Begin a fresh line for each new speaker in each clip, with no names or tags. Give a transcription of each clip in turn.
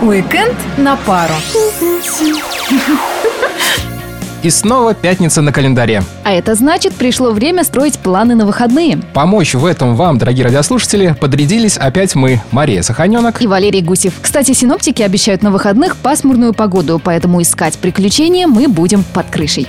Уикенд на пару.
И снова пятница на календаре.
А это значит, пришло время строить планы на выходные.
Помочь в этом вам, дорогие радиослушатели, подрядились опять мы, Мария Саханенок.
И Валерий Гусев. Кстати, синоптики обещают на выходных пасмурную погоду, поэтому искать приключения мы будем под крышей.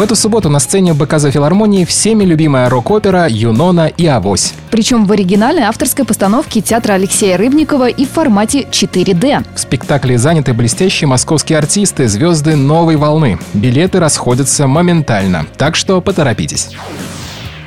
В эту субботу на сцене БКЗ филармонии всеми любимая рок-опера «Юнона и Авось».
Причем в оригинальной авторской постановке театра Алексея Рыбникова и в формате 4D.
В спектакле заняты блестящие московские артисты, звезды новой волны. Билеты расходятся моментально, так что поторопитесь.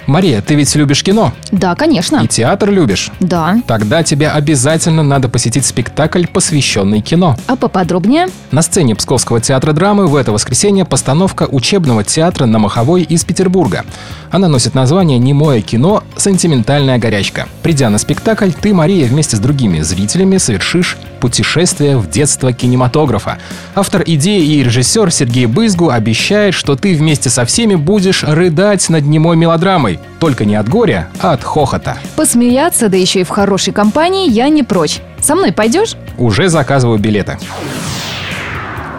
Мария, ты ведь любишь кино?
Да, конечно.
И театр любишь?
Да.
Тогда тебе обязательно надо посетить спектакль, посвященный кино.
А поподробнее?
На сцене Псковского театра драмы в это воскресенье постановка учебного театра на Маховой из Петербурга. Она носит название «Немое кино. Сентиментальная горячка». Придя на спектакль, ты, Мария, вместе с другими зрителями совершишь путешествие в детство кинематографа. Автор идеи и режиссер Сергей Бызгу обещает, что ты вместе со всеми будешь рыдать над немой мелодрамой. Только не от горя, а от хохота.
Посмеяться, да еще и в хорошей компании, я не прочь. Со мной пойдешь?
Уже заказываю билеты.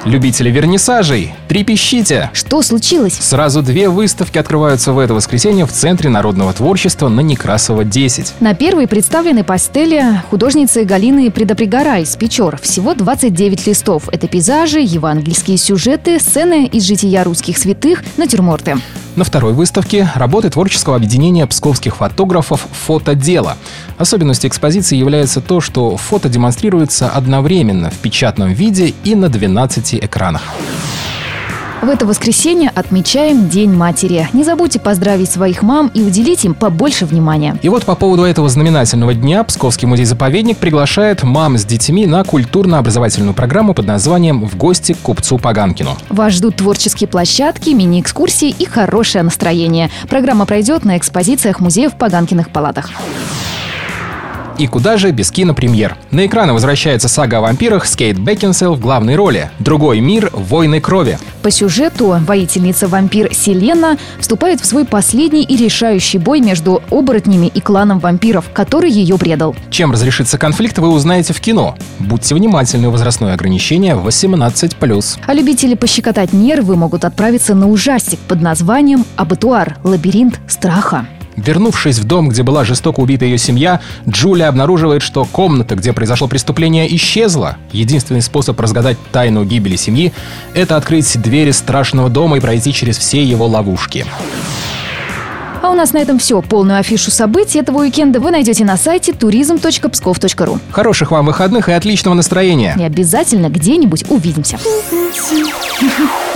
Любители вернисажей, трепещите!
Что случилось?
Сразу две выставки открываются в это воскресенье в Центре народного творчества на Некрасова 10.
На первой представлены пастели художницы Галины Предопригора из Печор. Всего 29 листов. Это пейзажи, евангельские сюжеты, сцены из жития русских святых, натюрморты.
На второй выставке работы творческого объединения псковских фотографов «Фотодело». Особенностью экспозиции является то, что фото демонстрируется одновременно в печатном виде и на 12 экранах.
В это воскресенье отмечаем День матери. Не забудьте поздравить своих мам и уделить им побольше внимания.
И вот по поводу этого знаменательного дня Псковский музей-заповедник приглашает мам с детьми на культурно-образовательную программу под названием «В гости к купцу Паганкину».
Вас ждут творческие площадки, мини-экскурсии и хорошее настроение. Программа пройдет на экспозициях музея в Паганкиных палатах.
И куда же без кинопремьер? На экраны возвращается сага о вампирах с Кейт Бекинсел в главной роли. Другой мир – войны крови.
По сюжету воительница-вампир Селена вступает в свой последний и решающий бой между оборотнями и кланом вампиров, который ее предал.
Чем разрешится конфликт, вы узнаете в кино. Будьте внимательны, возрастное ограничение 18+.
А любители пощекотать нервы могут отправиться на ужастик под названием «Абатуар. Лабиринт страха».
Вернувшись в дом, где была жестоко убита ее семья, Джулия обнаруживает, что комната, где произошло преступление, исчезла. Единственный способ разгадать тайну гибели семьи – это открыть двери страшного дома и пройти через все его ловушки.
А у нас на этом все. Полную афишу событий этого уикенда вы найдете на сайте turism.pskov.ru.
Хороших вам выходных и отличного настроения!
И обязательно где-нибудь увидимся.